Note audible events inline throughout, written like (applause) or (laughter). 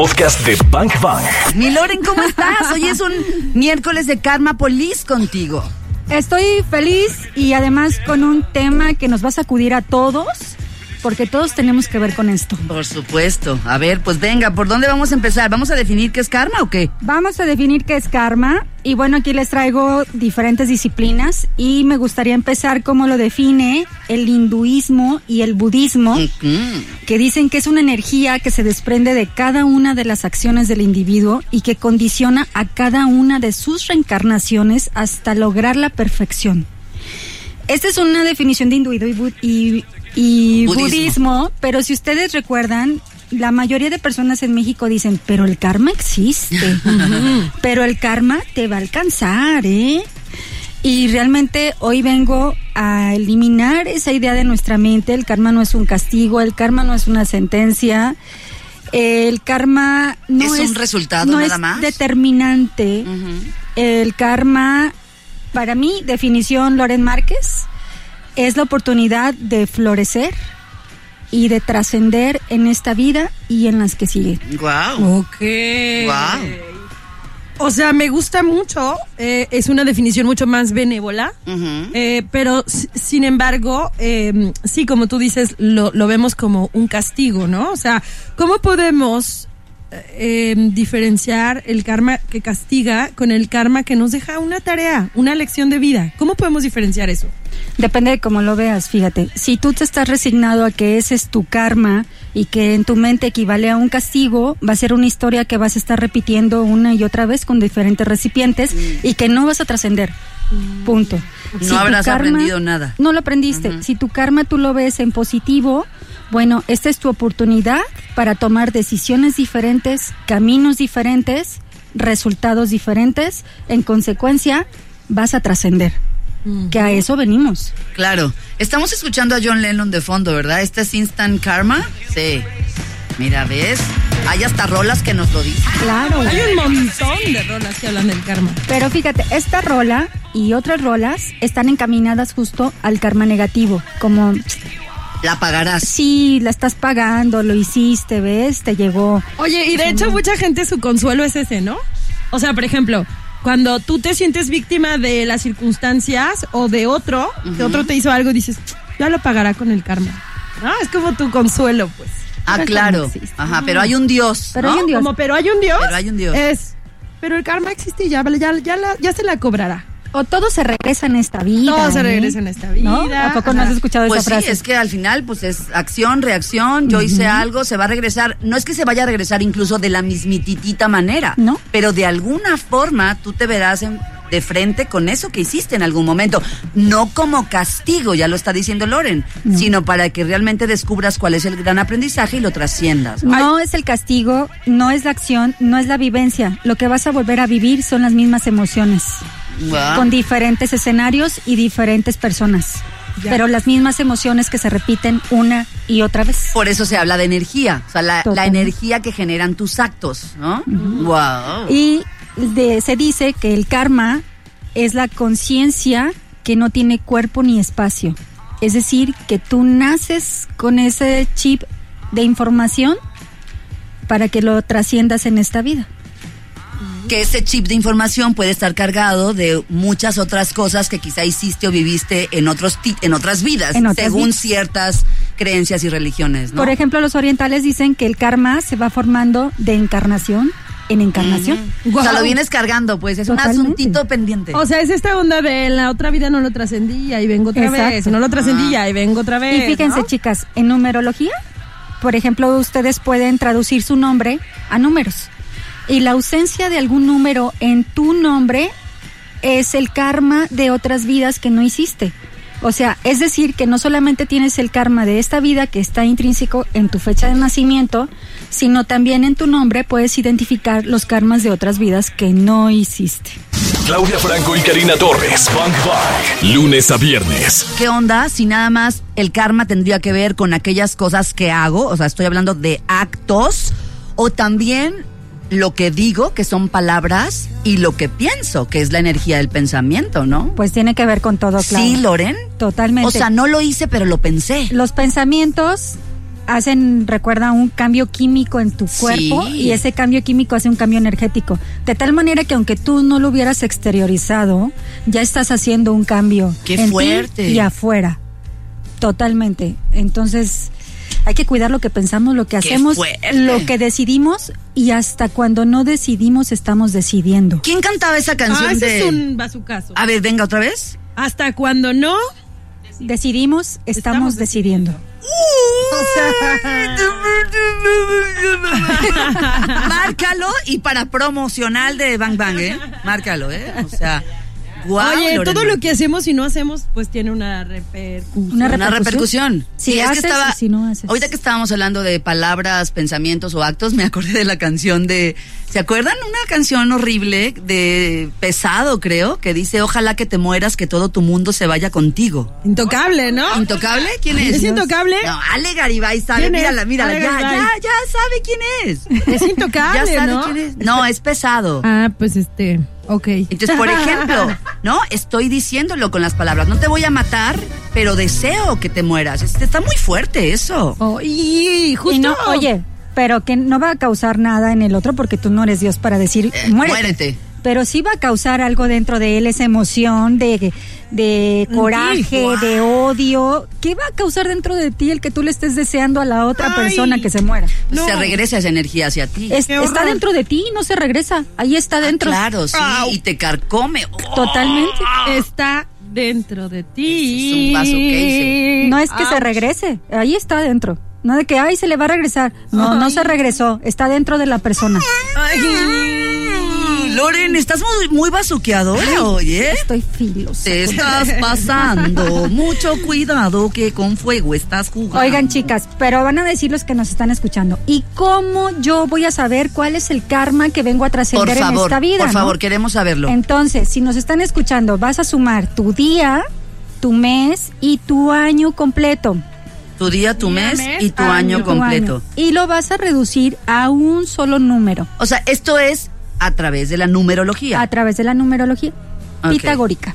podcast de Bank Bang. Mi Loren, ¿cómo estás? Hoy es un miércoles de Karma Police contigo. Estoy feliz y además con un tema que nos va a sacudir a todos, porque todos tenemos que ver con esto. Por supuesto. A ver, pues venga, ¿por dónde vamos a empezar? ¿Vamos a definir qué es karma o qué? Vamos a definir qué es karma y bueno, aquí les traigo diferentes disciplinas y me gustaría empezar como lo define el hinduismo y el budismo, que dicen que es una energía que se desprende de cada una de las acciones del individuo y que condiciona a cada una de sus reencarnaciones hasta lograr la perfección. Esta es una definición de hinduismo y, bu- y- y Budismo. budismo, pero si ustedes recuerdan, la mayoría de personas en México dicen, pero el karma existe, (laughs) pero el karma te va a alcanzar, ¿eh? Y realmente hoy vengo a eliminar esa idea de nuestra mente, el karma no es un castigo, el karma no es una sentencia, el karma no Es es, un resultado no nada es más. determinante. El karma, para mí, definición Loren Márquez, es la oportunidad de florecer y de trascender en esta vida y en las que siguen. Guau. Ok. Guau. O sea, me gusta mucho. eh, es una definición mucho más benévola. Eh, pero sin embargo, eh, sí, como tú dices, lo, lo vemos como un castigo, ¿no? O sea, ¿cómo podemos eh, diferenciar el karma que castiga con el karma que nos deja una tarea, una lección de vida? ¿Cómo podemos diferenciar eso? Depende de cómo lo veas, fíjate. Si tú te estás resignado a que ese es tu karma y que en tu mente equivale a un castigo, va a ser una historia que vas a estar repitiendo una y otra vez con diferentes recipientes y que no vas a trascender. Punto. No habrás aprendido nada. No lo aprendiste. Si tu karma tú lo ves en positivo, bueno, esta es tu oportunidad para tomar decisiones diferentes, caminos diferentes, resultados diferentes. En consecuencia, vas a trascender. Que a eso venimos. Claro. Estamos escuchando a John Lennon de fondo, ¿verdad? ¿Este es Instant Karma? Sí. Mira, ¿ves? Hay hasta rolas que nos lo dicen. Claro. Hay un montón de rolas que hablan del karma. Pero fíjate, esta rola y otras rolas están encaminadas justo al karma negativo, como La pagarás. si la estás pagando, lo hiciste, ves, te llegó. Oye, y de hecho mucha gente su consuelo es ese, ¿no? O sea, por ejemplo, cuando tú te sientes víctima de las circunstancias o de otro, que otro te hizo algo, dices, ya lo pagará con el karma. ¿No? Es como tu consuelo, pues. Ah, claro. Ajá, pero hay un Dios. Pero ¿no? hay un Dios. Como, pero hay un Dios. Pero hay un Dios. Es, pero el karma existe y ya, ya, ya, la- ya se la cobrará. O todo se regresa en esta vida. Todo se regresa en esta ¿No? vida. ¿A poco no has escuchado Pues esa sí, frase? es que al final, pues es acción, reacción. Yo hice algo, se va a regresar. No es que se vaya a regresar incluso de la mismititita manera. No. Pero de alguna forma tú te verás en- de frente con eso que hiciste en algún momento. No como castigo, ya lo está diciendo Loren, sino para que realmente descubras cuál es el gran aprendizaje y lo trasciendas. No es el castigo, no es la acción, no es la vivencia. Lo que vas a volver a vivir son las mismas emociones, Guau. con diferentes escenarios y diferentes personas. Ya. Pero las mismas emociones que se repiten una y otra vez. Por eso se habla de energía, o sea, la, energía que generan tus actos, ¿no? Wow. Y de- se dice que el karma es la conciencia que no tiene cuerpo ni espacio. Es decir, que tú naces con ese chip de información para que lo trasciendas en esta vida. Que ese chip de información puede estar cargado de muchas otras cosas que quizá hiciste o viviste en otros ti- en otras vidas, En otras según vidas. ciertas creencias y religiones, ¿no? Por ejemplo, los orientales dicen que el karma se va formando de encarnación en encarnación. O sea, lo vienes cargando, pues es un asuntito pendiente. O sea, es esta onda de en la otra vida no lo trascendía y vengo otra Exacto. vez, no lo trascendía y vengo otra vez. Y fíjense, ¿no? chicas, en numerología, por ejemplo, ustedes pueden traducir su nombre a números. Y la ausencia de algún número en tu nombre es el karma de otras vidas que no hiciste. O sea, es decir, que no solamente tienes el karma de esta vida que está intrínseco en tu fecha de nacimiento, sino también en tu nombre puedes identificar los karmas de otras vidas que no hiciste. Claudia Franco y Karina Torres, Funk Bang. Lunes a viernes. ¿Qué onda si nada más el karma tendría que ver con aquellas cosas que hago? O sea, estoy hablando de actos o también lo que digo, que son palabras, y lo que pienso, que es la energía del pensamiento, ¿no? Pues tiene que ver con todo, claro. Sí, Loren. Totalmente. O sea, no lo hice, pero lo pensé. los pensamientos hacen, recuerda, un cambio químico en tu cuerpo Sí. y ese cambio químico hace un cambio energético. De tal manera que aunque tú no lo hubieras exteriorizado, ya estás haciendo un cambio ¡Qué en ti fuerte! y afuera. Totalmente. Entonces, hay que cuidar lo que pensamos, lo que ¡Qué hacemos, lo que decidimos y hasta cuando no decidimos estamos decidiendo. ¿Quién cantaba esa canción Ah, ese de...? es un bazucazo. A ver, venga, ¿otra vez? Hasta cuando no. Decidimos, estamos, Estamos decidiendo. (laughs) Márcalo y para promocional de Bang Bang, ¿eh? Márcalo, ¿eh? O sea, Oye, Lorena. todo lo que hacemos y no hacemos, pues tiene una repercusión. Una Una repercusión. Si Sí, es que haces estaba, si no haces. Ahorita que estábamos hablando de palabras, pensamientos o actos, me acordé de la canción de. ¿Se acuerdan? Una canción horrible de pesado, creo, que dice: Ojalá que te mueras, que todo tu mundo se vaya contigo. Intocable, ¿no? ¿Intocable? ¿Quién es? ¿Es intocable? No, Ale Garibay sabe, mírala, mírala, ya, ya, ya sabe quién es. (laughs) Es intocable, ya sabe ¿no? quién es. No, es pesado. Ah, pues este, ok. Entonces, por ejemplo, (laughs) ¿no? Estoy diciéndolo con las palabras. No te voy a matar, pero deseo que te mueras. Es- Está muy fuerte eso. Oh, y justo. Y no, oye, pero que no va a causar nada en el otro porque tú no eres Dios para decir Eh, muérete. muérete. Pero sí va a causar algo dentro de él, esa emoción de, de coraje, de odio. ¿Qué va a causar dentro de ti el que tú le estés deseando a la otra Ay. persona que se muera? No. Se regresa esa energía hacia ti. Es- está dentro de ti, no se regresa. Ahí está Ah, dentro. claro, sí. Au. Y te carcome. Oh, Totalmente. Está dentro de ti. Ese es un vaso que No es que se regrese, ahí está dentro. No de que, ay, se le va a regresar. No, no Ay. se regresó, está dentro de la persona. Mm, Loren, estás muy, muy bazuqueadora, oye. Estoy filosa. Te estás pasando. Mucho cuidado que con fuego estás jugando. Oigan, chicas, pero van a decir los que nos están escuchando. ¿Y cómo yo voy a saber cuál es el karma que vengo a trascender en esta vida? por no? favor, queremos saberlo. Entonces, si nos están escuchando, vas a sumar tu día, tu mes y tu año completo. Tu día, tu Día, mes, mes, y tu año. año Tu completo. año. Y lo vas a reducir a un solo número O sea, esto es a través de la numerología. a través de la numerología pitagórica.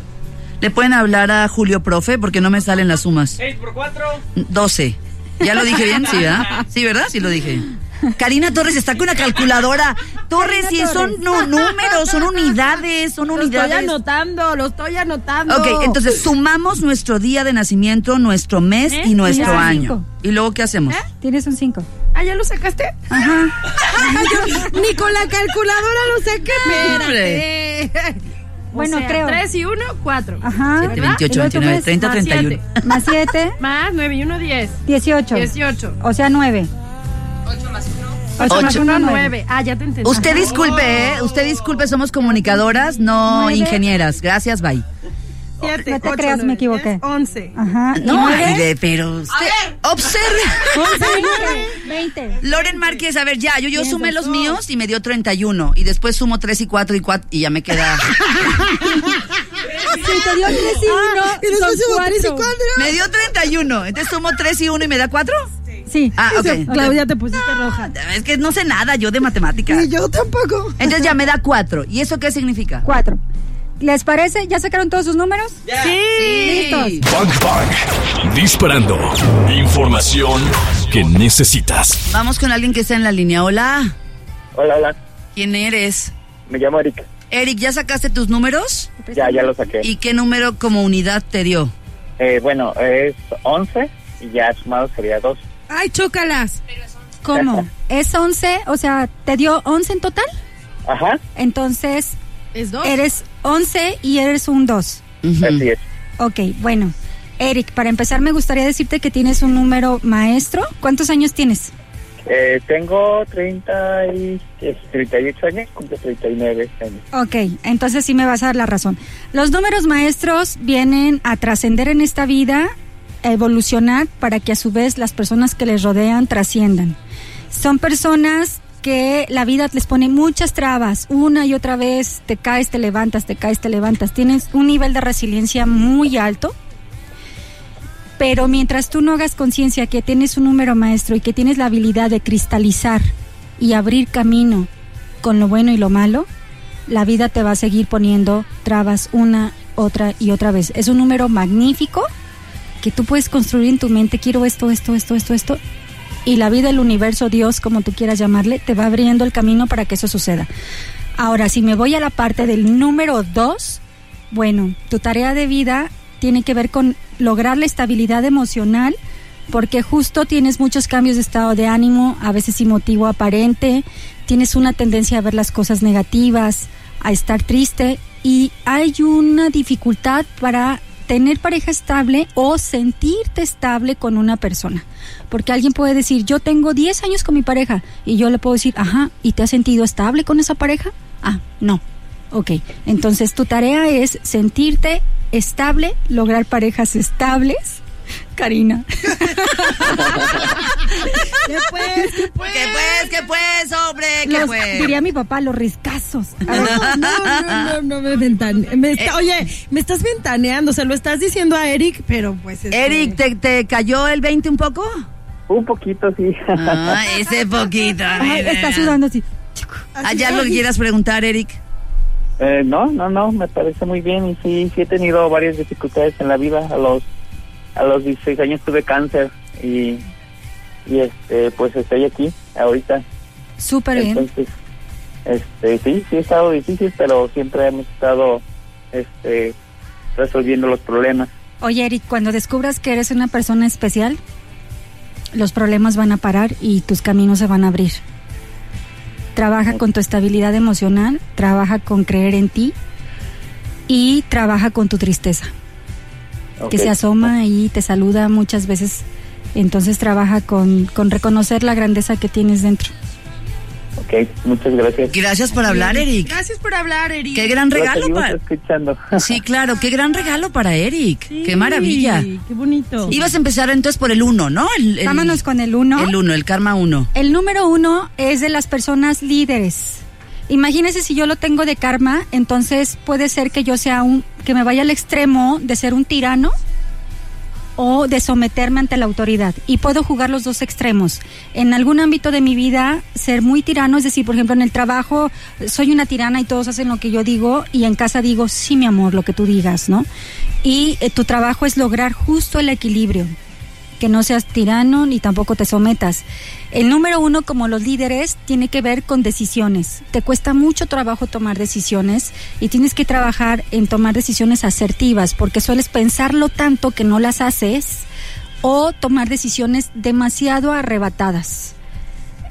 Le pueden hablar a Julio Profe porque no me salen las sumas. 6 por 4. 12. ¿Ya lo dije bien? Sí, ¿verdad? (laughs) Sí, ¿verdad? Sí lo dije. Karina Torres está con una calculadora. Torres, sí, Karina son no, números, son unidades, son Lo estoy unidades. anotando, lo estoy anotando. Ok, entonces sumamos nuestro día de nacimiento, nuestro mes ¿Eh? y nuestro Ya, año. cinco. ¿Y luego qué hacemos? Tienes un 5. Ah, ¿ya lo sacaste? Ajá. (laughs) Ni con la calculadora lo saqué. Espérate. Bueno, O sea, creo. 3 y 1, 4. Ajá. Siete, ¿verdad? 28, Y luego tu 29, mes. 30, Más 31. Más 7, Más 9 y 1, 10. 18. 18. O sea, 9. 8 más 1. 8 más Ocho. 1, 1, 9. 9. Ah, ya te entendí. Usted disculpe, ¿eh? Usted disculpe, somos comunicadoras, no Nueve. ingenieras. Gracias, bye. 7, No te creas, me equivoqué. 11. Ajá. ¿Y No, nueve? Aide, pero usted observe. (laughs) 20. 20. Loren Márquez, a ver, ya, yo, yo sumé los míos y me dio 31. Y después sumo 3 y 4 y 4 y ya me queda. (laughs) Si te dio 3 y 1, y después subo 3 y 4. me dio 31. Entonces sumo 3 y 1 y me da 4. Sí. Ah, ok. Claudia, te pusiste roja. Es que no sé nada yo de matemáticas. yo tampoco. Entonces ya me da 4. ¿Y eso qué significa? 4. ¿Les parece? ¿Ya sacaron todos sus números? Sí. Listos. Bang Bang. Disparando. Información que necesitas. Vamos con alguien que está en la línea. Hola. Hola, hola. ¿Quién eres? Me llamo Erika. Eric, ¿ya sacaste tus números? Ya, ya lo saqué. ¿Y qué número como unidad te dio? Eh, bueno, es 11 y ya sumado sería 2. Ay, chócalas. ¿Cómo? ¿Es 11? O sea, ¿te dio 11 en total? Ajá, Entonces, Es 2. eres 11 y eres un 2. Ujú. así es. Ok, bueno. Eric, para empezar me gustaría decirte que tienes un número maestro. ¿Cuántos años tienes? Eh, tengo 30 y, eh, 38 años, cumple 39 años. Ok, entonces sí me vas a dar la razón. Los números maestros vienen a trascender en esta vida, a evolucionar para que a su vez las personas que les rodean trasciendan. Son personas que la vida les pone muchas trabas, una y otra vez te caes, te levantas, te caes, te levantas. Tienes un nivel de resiliencia muy alto. Pero mientras tú no hagas conciencia que tienes un número maestro y que tienes la habilidad de cristalizar y abrir camino con lo bueno y lo malo, la vida te va a seguir poniendo trabas una, otra y otra vez. Es un número magnífico que tú puedes construir en tu mente, quiero esto, esto, esto, esto, esto, y la vida, el universo, Dios, como tú quieras llamarle, te va abriendo el camino para que eso suceda. Ahora, si me voy a la parte del número dos, bueno, tu tarea de vida tiene que ver con lograr la estabilidad emocional, porque justo tienes muchos cambios de estado de ánimo, a veces sin motivo aparente, tienes una tendencia a ver las cosas negativas, a estar triste y hay una dificultad para tener pareja estable o sentirte estable con una persona. Porque alguien puede decir, yo tengo 10 años con mi pareja y yo le puedo decir, ajá, ¿y te has sentido estable con esa pareja? Ah, no. Ok, entonces tu tarea es sentirte estable, lograr parejas estables. Karina. ¿Qué pues? ¿Qué pues? ¿Qué pues? ¿Qué pues, hombre? ¿Qué Los- pues? diría mi papá, los riscazos. (laughs) Ver, No, no, no, no me ventane- me está- Oye, me estás ventaneando, se lo estás diciendo a Eric, pero pues. este, Eric, ¿te, te cayó el 20 un poco? Un poquito, sí. Ah, ese poquito. ay, está sudando así. Allá lo que quieras preguntar, Eric. Eh, no, no, no, me parece muy bien y sí, sí he tenido varias dificultades en la vida. A los a los 16 años tuve cáncer y, y este, pues estoy aquí ahorita. Súper bien. Entonces, este, sí, sí ha estado difícil, pero siempre hemos estado este, resolviendo los problemas. Oye, Eric, cuando descubras que eres una persona especial, los problemas van a parar y tus caminos se van a abrir. Trabaja con tu estabilidad emocional, trabaja con creer en ti y trabaja con tu tristeza, que Ok. se asoma y te saluda muchas veces. Entonces trabaja con, con reconocer la grandeza que tienes dentro. Ok, muchas gracias. Gracias por hablar, Eric. Gracias por hablar, Eric. Qué gran Lo regalo para... escuchando. (laughs) Sí, claro, qué gran regalo para Eric. Sí, Qué maravilla. Qué bonito. Ibas a empezar entonces por el 1, ¿no? El, el- Vámonos con el uno. El 1, el karma 1. El número uno es de las personas líderes. Imagínese si yo lo tengo de karma, entonces puede ser que yo sea un, que me vaya al extremo de ser un tirano o de someterme ante la autoridad. Y puedo jugar los dos extremos. En algún ámbito de mi vida, ser muy tirano, es decir, por ejemplo, en el trabajo soy una tirana y todos hacen lo que yo digo y en casa digo, sí, mi amor, lo que tú digas, ¿no? Y eh, tu trabajo es lograr justo el equilibrio que no seas tirano ni tampoco te sometas. El número uno, como los líderes, tiene que ver con decisiones. Te cuesta mucho trabajo tomar decisiones y tienes que trabajar en tomar decisiones asertivas porque sueles pensarlo tanto que no las haces o tomar decisiones demasiado arrebatadas.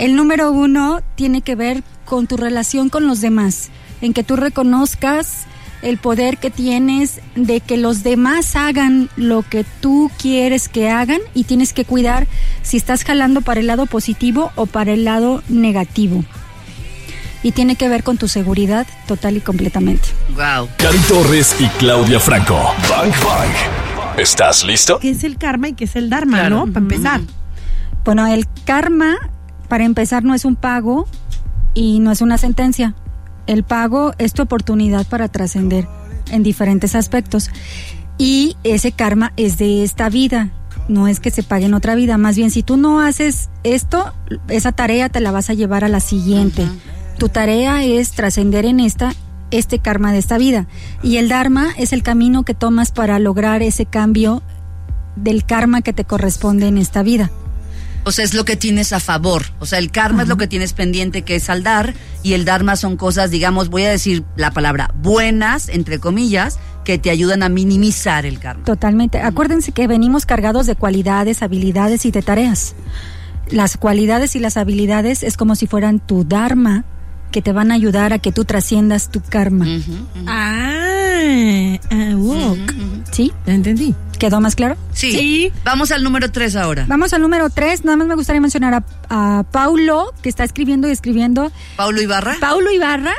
El número uno tiene que ver con tu relación con los demás, en que tú reconozcas el poder que tienes de que los demás hagan lo que tú quieres que hagan y tienes que cuidar si estás jalando para el lado positivo o para el lado negativo. Y tiene que ver con tu seguridad total y completamente. Wow. Cari Torres y Claudia Franco. Bang Bang. ¿Estás listo? ¿Qué es el karma y qué es el dharma, Claro. no? Para empezar. Bueno, el karma, para empezar, no es un pago y no es una sentencia. El pago es tu oportunidad para trascender en diferentes aspectos. Y ese karma es de esta vida, no es que se pague en otra vida. Más bien, si tú no haces esto, esa tarea te la vas a llevar a la siguiente. Tu tarea es trascender en esta este karma de esta vida. Y el dharma es el camino que tomas para lograr ese cambio del karma que te corresponde en esta vida. O sea, es lo que tienes a favor. O sea, el karma es lo que tienes pendiente que es saldar y el dharma son cosas, digamos, voy a decir la palabra buenas, entre comillas, que te ayudan a minimizar el karma. Totalmente. Acuérdense que venimos cargados de cualidades, habilidades y de tareas. Las cualidades y las habilidades es como si fueran tu dharma que te van a ayudar a que tú trasciendas tu karma. Ah, ah, wok. ¿Sí? Ya entendí. ¿Quedó más claro? Sí. Sí. Vamos al número 3 ahora. Vamos al número tres. Nada más me gustaría mencionar a, a Paulo, que está escribiendo y escribiendo. Paulo Ibarra. ¿Paulo Ibarra?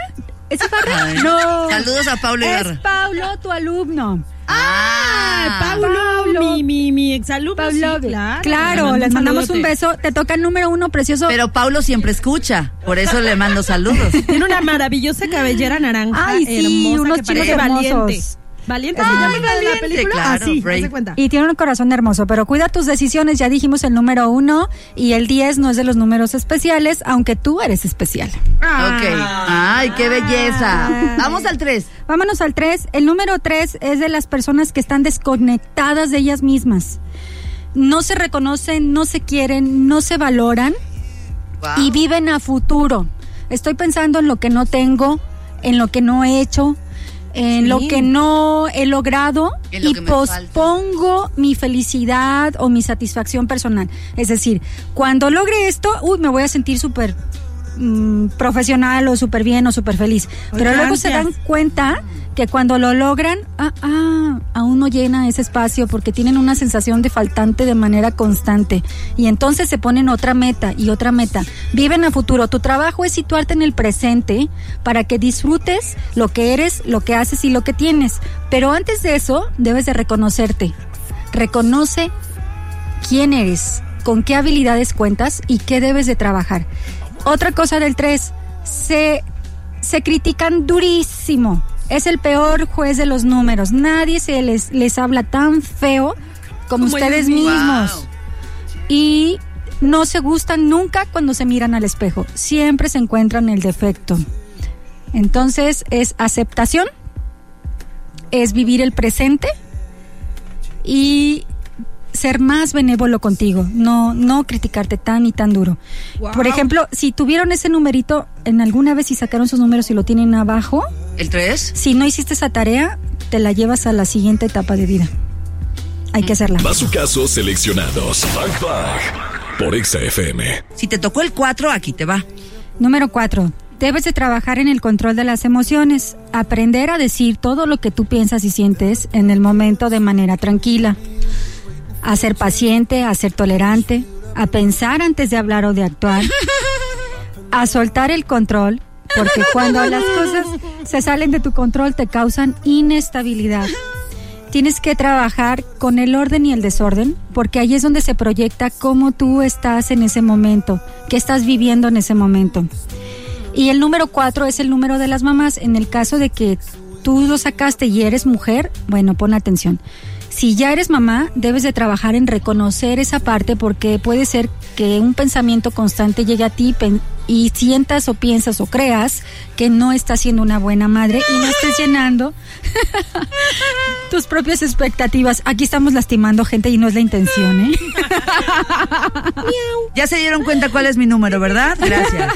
¿Es Ibarra? No. Saludos a Paulo Es Ibarra. Paulo, tu alumno. Ah, Paulo, Paulo. mi, mi, mi exalumno. Paulo. sí, claro. claro, Le les mandamos un beso. Te toca el número uno, precioso. Pero Paulo siempre escucha, por eso le mando saludos. (laughs) Tiene una maravillosa cabellera naranja. Ay, sí, hermosa, unos que chinos valiente. hermosos. Valiente se llama la Valiente, película. claro, Así, cuenta. Y tiene un corazón hermoso, pero cuida tus decisiones. Ya dijimos el número uno y el 10 no es de los números especiales, aunque tú eres especial. Ah. Ok. Ay, qué belleza. Vamos al 3. Vámonos al 3. El número 3 es de las personas que están desconectadas de ellas mismas. no se reconocen, no se quieren, no se valoran y viven a futuro. Estoy pensando en lo que no tengo, en lo que no he hecho, en lo que no he logrado y pospongo mi felicidad o mi satisfacción personal. Es decir, cuando logre esto, uy, me voy a sentir súper mm, profesional o súper bien o súper feliz. Pero luego se dan cuenta que cuando lo logran, ah, ah, aún no llena ese espacio porque tienen una sensación de faltante de manera constante. Y entonces se ponen otra meta y otra meta. Viven a futuro. Tu trabajo es situarte en el presente para que disfrutes lo que eres, lo que haces y lo que tienes. Pero antes de eso, debes de reconocerte. Reconoce quién eres, con qué habilidades cuentas y qué debes de trabajar. Otra cosa del 3, se, se critican durísimo es el peor juez de los números. Nadie se les, les habla tan feo como, ustedes mismos. Y no se gustan nunca cuando se miran al espejo. Siempre se encuentran el defecto. Entonces es aceptación, es vivir el presente y ser más benévolo contigo, no, no criticarte tan y tan duro. Por ejemplo, si tuvieron ese numerito en alguna vez y sacaron sus números y lo tienen abajo. ¿El 3? Si no hiciste esa tarea, te la llevas a la siguiente etapa de vida. Hay que hacerla. Va su caso seleccionados. por XFM. Si te tocó el 4, aquí te va. Número 4. Debes de trabajar en el control de las emociones, aprender a decir todo lo que tú piensas y sientes en el momento de manera tranquila a ser paciente, a ser tolerante, a pensar antes de hablar o de actuar, (laughs) a soltar el control, porque cuando las cosas se salen de tu control te causan inestabilidad. Tienes que trabajar con el orden y el desorden, porque ahí es donde se proyecta cómo tú estás en ese momento, qué estás viviendo en ese momento. Y el número cuatro es el número de las mamás. En el caso de que tú lo sacaste y eres mujer, bueno, pon atención si ya eres mamá, debes de trabajar en reconocer esa parte porque puede ser que un pensamiento constante llegue a ti y sientas o piensas o creas que no estás siendo una buena madre y no estés llenando (laughs) tus propias expectativas. Aquí estamos lastimando gente y no es la intención, ¿eh? ya se dieron cuenta cuál es mi número, ¿verdad? Gracias.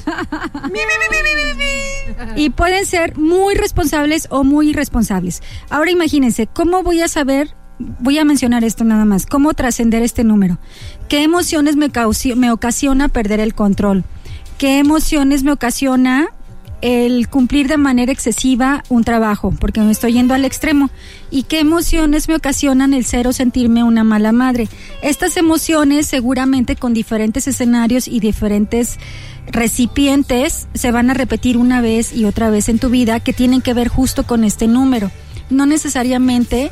y pueden ser muy responsables o muy irresponsables. Ahora imagínense, ¿cómo voy a saber voy a mencionar esto nada más, cómo trascender este número. ¿Qué emociones me, me ocasiona perder el control? ¿Qué emociones me ocasiona el cumplir de manera excesiva un trabajo, porque me estoy yendo al extremo. ¿Y qué emociones me ocasionan el ser o sentirme una mala madre? Estas emociones seguramente con diferentes escenarios y diferentes recipientes se van a repetir una vez y otra vez en tu vida que tienen que ver justo con este número. No necesariamente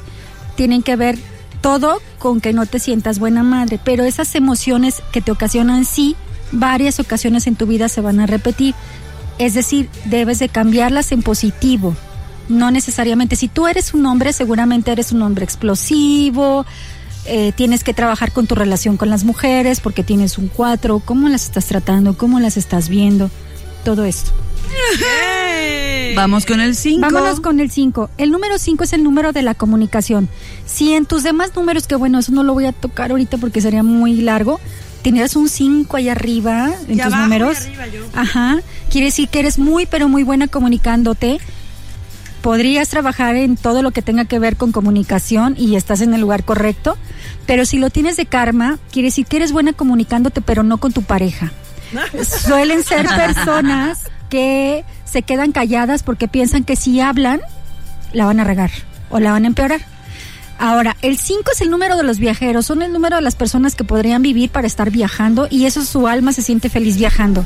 tienen que ver todo con que no te sientas buena madre, pero esas emociones que te ocasionan sí, varias ocasiones en tu vida se van a repetir. Es decir, debes de cambiarlas en positivo. No necesariamente, si tú eres un hombre, seguramente eres un hombre explosivo, eh, tienes que trabajar con tu relación con las mujeres porque tienes un cuatro, cómo las estás tratando, cómo las estás viendo, todo esto. Vamos con el 5. Vámonos con el 5. El número 5 es el número de la comunicación. Si en tus demás números, que bueno, eso no lo voy a tocar ahorita porque sería muy largo, tenías un 5 ahí arriba en tus números. Ajá. Quiere decir que eres muy, pero muy buena comunicándote. Podrías trabajar en todo lo que tenga que ver con comunicación y estás en el lugar correcto. Pero si lo tienes de karma, quiere decir que eres buena comunicándote, pero no con tu pareja. (laughs) Suelen ser personas que se quedan calladas porque piensan que si hablan, la van a regar o la van a empeorar. Ahora, el 5 es el número de los viajeros, son el número de las personas que podrían vivir para estar viajando y eso su alma se siente feliz viajando.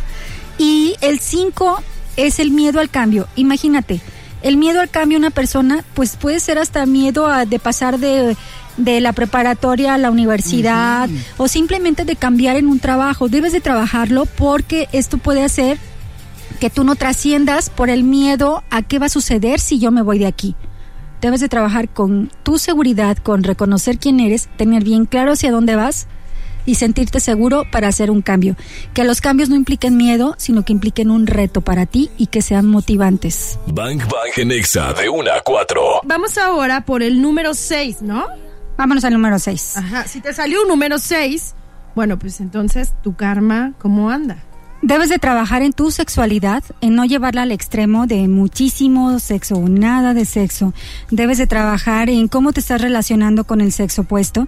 Y el 5 es el miedo al cambio. Imagínate, el miedo al cambio una persona pues puede ser hasta miedo a, de pasar de, de la preparatoria a la universidad o simplemente de cambiar en un trabajo. Debes de trabajarlo porque esto puede hacer que tú no trasciendas por el miedo a qué va a suceder si yo me voy de aquí. Debes de trabajar con tu seguridad, con reconocer quién eres, tener bien claro hacia dónde vas y sentirte seguro para hacer un cambio. Que los cambios no impliquen miedo, sino que impliquen un reto para ti y que sean motivantes. Bang Bang en Exa de 1 a 4. Vamos ahora por el número 6, ¿no? Vámonos al número 6. Ajá, si te salió un número 6, bueno, pues entonces tu karma, ¿cómo anda? Debes de trabajar en tu sexualidad, en no llevarla al extremo de muchísimo sexo o nada de sexo. Debes de trabajar en cómo te estás relacionando con el sexo opuesto.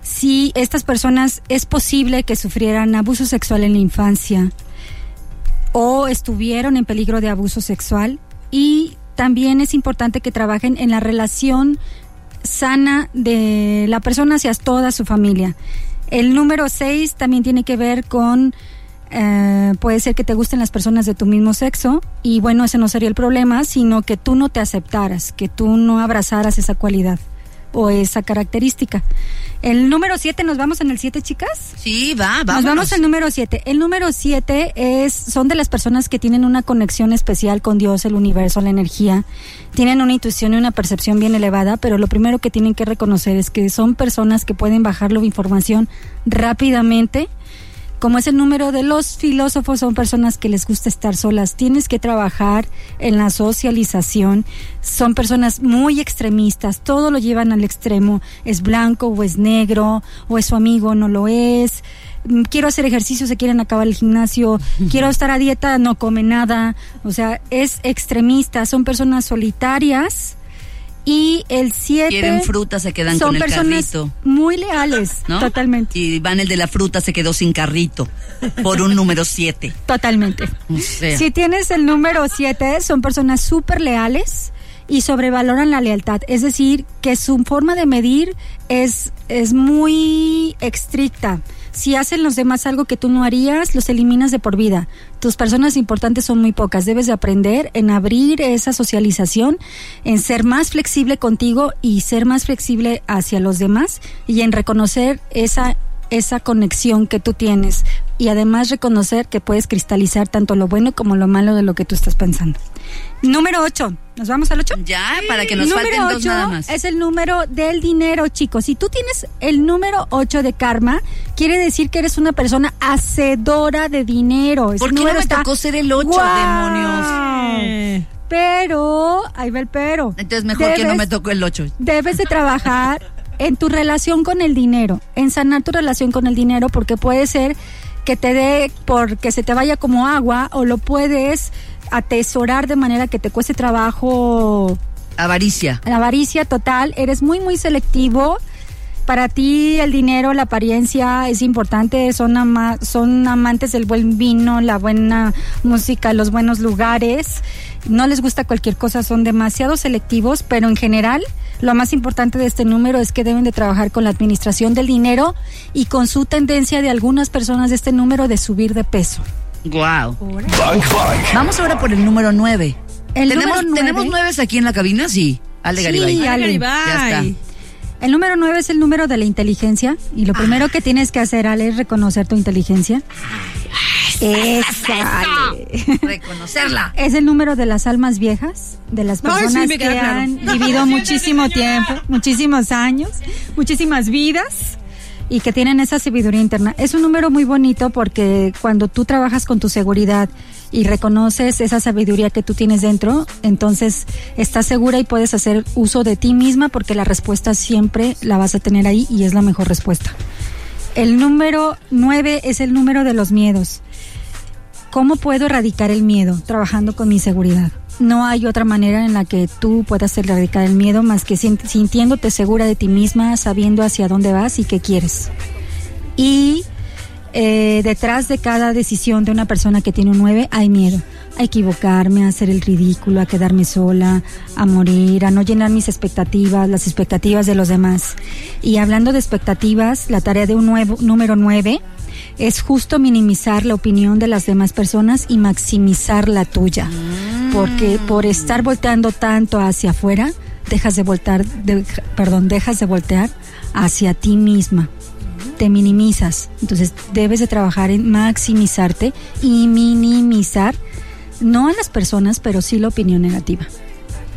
Si estas personas es posible que sufrieran abuso sexual en la infancia o estuvieron en peligro de abuso sexual y también es importante que trabajen en la relación sana de la persona hacia toda su familia. El número 6 también tiene que ver con eh, puede ser que te gusten las personas de tu mismo sexo y bueno, ese no sería el problema, sino que tú no te aceptaras, que tú no abrazaras esa cualidad o esa característica. El número 7, ¿nos vamos en el 7, chicas? Sí, va, vamos. Nos vamos al número 7. El número 7 es, son de las personas que tienen una conexión especial con Dios, el universo, la energía. Tienen una intuición y una percepción bien elevada, pero lo primero que tienen que reconocer es que son personas que pueden bajarlo de información rápidamente como es el número de los filósofos, son personas que les gusta estar solas. Tienes que trabajar en la socialización. Son personas muy extremistas, todo lo llevan al extremo. Es blanco o es negro, o es su amigo, no lo es. Mm, quiero hacer ejercicio, se quieren acabar el gimnasio. (laughs) Quiero estar a dieta, no come nada. O sea, es extremista. Son personas solitarias y el 7 Quieren fruta, se quedan son con el personas carrito. muy leales, ¿no? (laughs) totalmente. Y van el de la fruta, se quedó sin carrito. Por un número 7. (laughs) Totalmente. O sea, Si tienes el número 7, son personas súper leales y sobrevaloran la lealtad. Es decir, que su forma de medir es, es muy estricta. Si hacen los demás algo que tú no harías, los eliminas de por vida. Tus personas importantes son muy pocas. Debes de aprender en abrir esa socialización, en ser más flexible contigo y ser más flexible hacia los demás y en reconocer esa esa conexión que tú tienes y además reconocer que puedes cristalizar tanto lo bueno como lo malo de lo que tú estás pensando. Número 8. ¿Nos vamos al 8? ya, para que nos número falten dos nada más. es el número del dinero, chicos. Si tú tienes el número 8 de karma, quiere decir que eres una persona hacedora de dinero. ¿Por qué no me está- tocó ser el 8, ¡Guau! demonios? Pero, ahí va el pero. Entonces mejor que no me tocó el 8. Debes de trabajar (laughs) en tu relación con el dinero, en sanar tu relación con el dinero, porque puede ser que te dé porque se te vaya como agua o lo puedes atesorar de manera que te cueste trabajo Avaricia. la avaricia total, eres muy muy selectivo. Para ti el dinero, la apariencia es importante, son ama- son amantes del buen vino, la buena música, los buenos lugares. No les gusta cualquier cosa, son demasiado selectivos, pero en general lo más importante de este número es que deben de trabajar con la administración del dinero y con su tendencia de algunas personas de este número de subir de peso. Wow. Vamos ahora por el número 9. El ¿Tenemos, número nueve- ¿Tenemos nueves aquí en la cabina? Sí. Ale Sí, Garibay. Ale. Garibay. Ya está. El número 9 es el número de la inteligencia y lo primero que tienes que hacer, Ale, es reconocer tu inteligencia. Esa. Reconocerla. Es el número de las almas viejas, de las Ay, sí, personas que claro. han vivido muchísimo tiempo, muchísimos años, muchísimas vidas y que tienen esa sabiduría interna. Es un número muy bonito porque cuando tú trabajas con tu seguridad y reconoces esa sabiduría que tú tienes dentro, entonces estás segura y puedes hacer uso de ti misma porque la respuesta siempre la vas a tener ahí y es la mejor respuesta. El número 9 es el número de los miedos. ¿Cómo puedo erradicar el miedo? Trabajando con mi seguridad. No hay otra manera en la que tú puedas erradicar el miedo más que sin- sintiéndote segura de ti misma, sabiendo hacia dónde vas y qué quieres. Y eh, detrás de cada decisión de una persona que tiene un 9 hay miedo. A equivocarme, a hacer el ridículo, a quedarme sola, a morir, a no llenar mis expectativas, las expectativas de los demás. Y hablando de expectativas, la tarea de un nuevo, número 9 es justo minimizar la opinión de las demás personas y maximizar la tuya. Porque por estar volteando tanto hacia afuera, dejas de voltar, de- perdón, dejas de voltear hacia ti misma. Te minimizas. Entonces debes de trabajar en maximizarte y minimizar, no a las personas, pero sí la opinión negativa.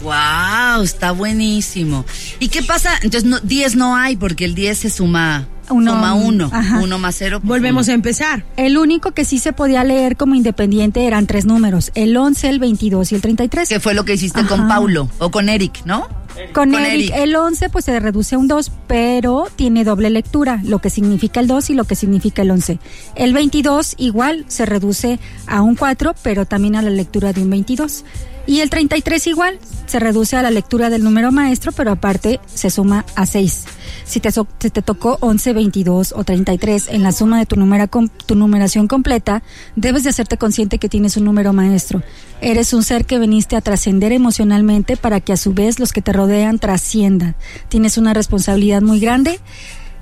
Wow, está buenísimo. ¿Y qué pasa? Entonces no, 10 no hay porque el 10 se suma Uno, suma 1. ajá. 1 más 0. Volvemos a empezar. El único que sí se podía leer como independiente eran tres números, el 11, el 22 y el 33. Que fue lo que hiciste con. Paulo o con Eric, ¿no? Con, Con Eric, Eric. el 11 pues se reduce a un 2, pero tiene doble lectura, lo que significa el 2 y lo que significa el 11. El 22 igual se reduce a un 4, pero también a la lectura de un 22. Y el 33 igual se reduce a la lectura del número maestro, pero aparte se suma a 6. Si te, te tocó 11, 22 o 33 en la suma de tu, numera tu numeración completa, debes de hacerte consciente que tienes un número maestro. Eres un ser que veniste a trascender emocionalmente para que a su vez los que te rodean trasciendan. Tienes una responsabilidad muy grande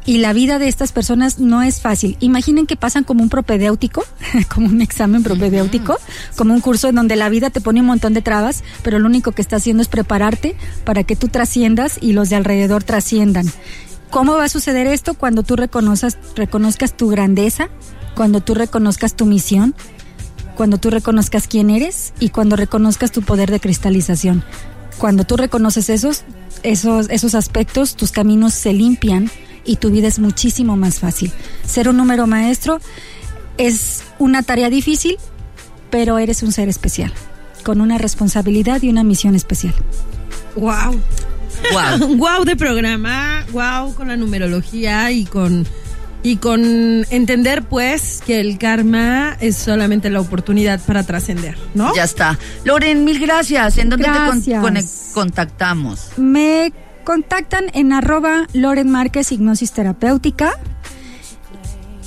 y la vida de estas personas no es fácil. Imaginen que pasan como un propedéutico, (laughs) como un examen propedéutico, como un curso en donde la vida te pone un montón de trabas, pero lo único que está haciendo es prepararte para que tú trasciendas y los de alrededor trasciendan. ¿Cómo va a suceder esto cuando tú reconozcas, reconozcas tu grandeza, cuando tú reconozcas tu misión, cuando tú reconozcas quién eres y cuando reconozcas tu poder de cristalización? Cuando tú reconoces esos, esos, esos aspectos, tus caminos se limpian y tu vida es muchísimo más fácil. Ser un número maestro es una tarea difícil, pero eres un ser especial, con una responsabilidad y una misión especial. Wow. Wow. Wow de programa, wow con la numerología y con y con entender pues que el karma es solamente la oportunidad para trascender, ¿no? Ya está. Loren, mil gracias. ¿En dónde te con- conec- contactamos? Me contactan en arroba Loren Márquez Hipnosis Terapéutica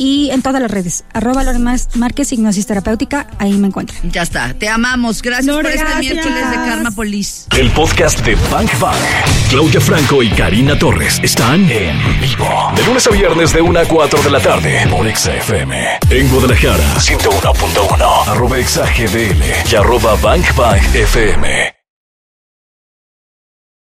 y en todas las redes. Arroba Loren Márquez Hipnosis Terapéutica, ahí me encuentran. Ya está. Te amamos. Gracias Lore, por este gracias. miércoles de Karma Police. El podcast de Bank Bang. Claudia Franco y Karina Torres están en vivo. De lunes a viernes de 1 a 4 de la tarde por Exa FM. En Guadalajara, 101.1. Arroba Exa GDL y arroba Bank Bang FM.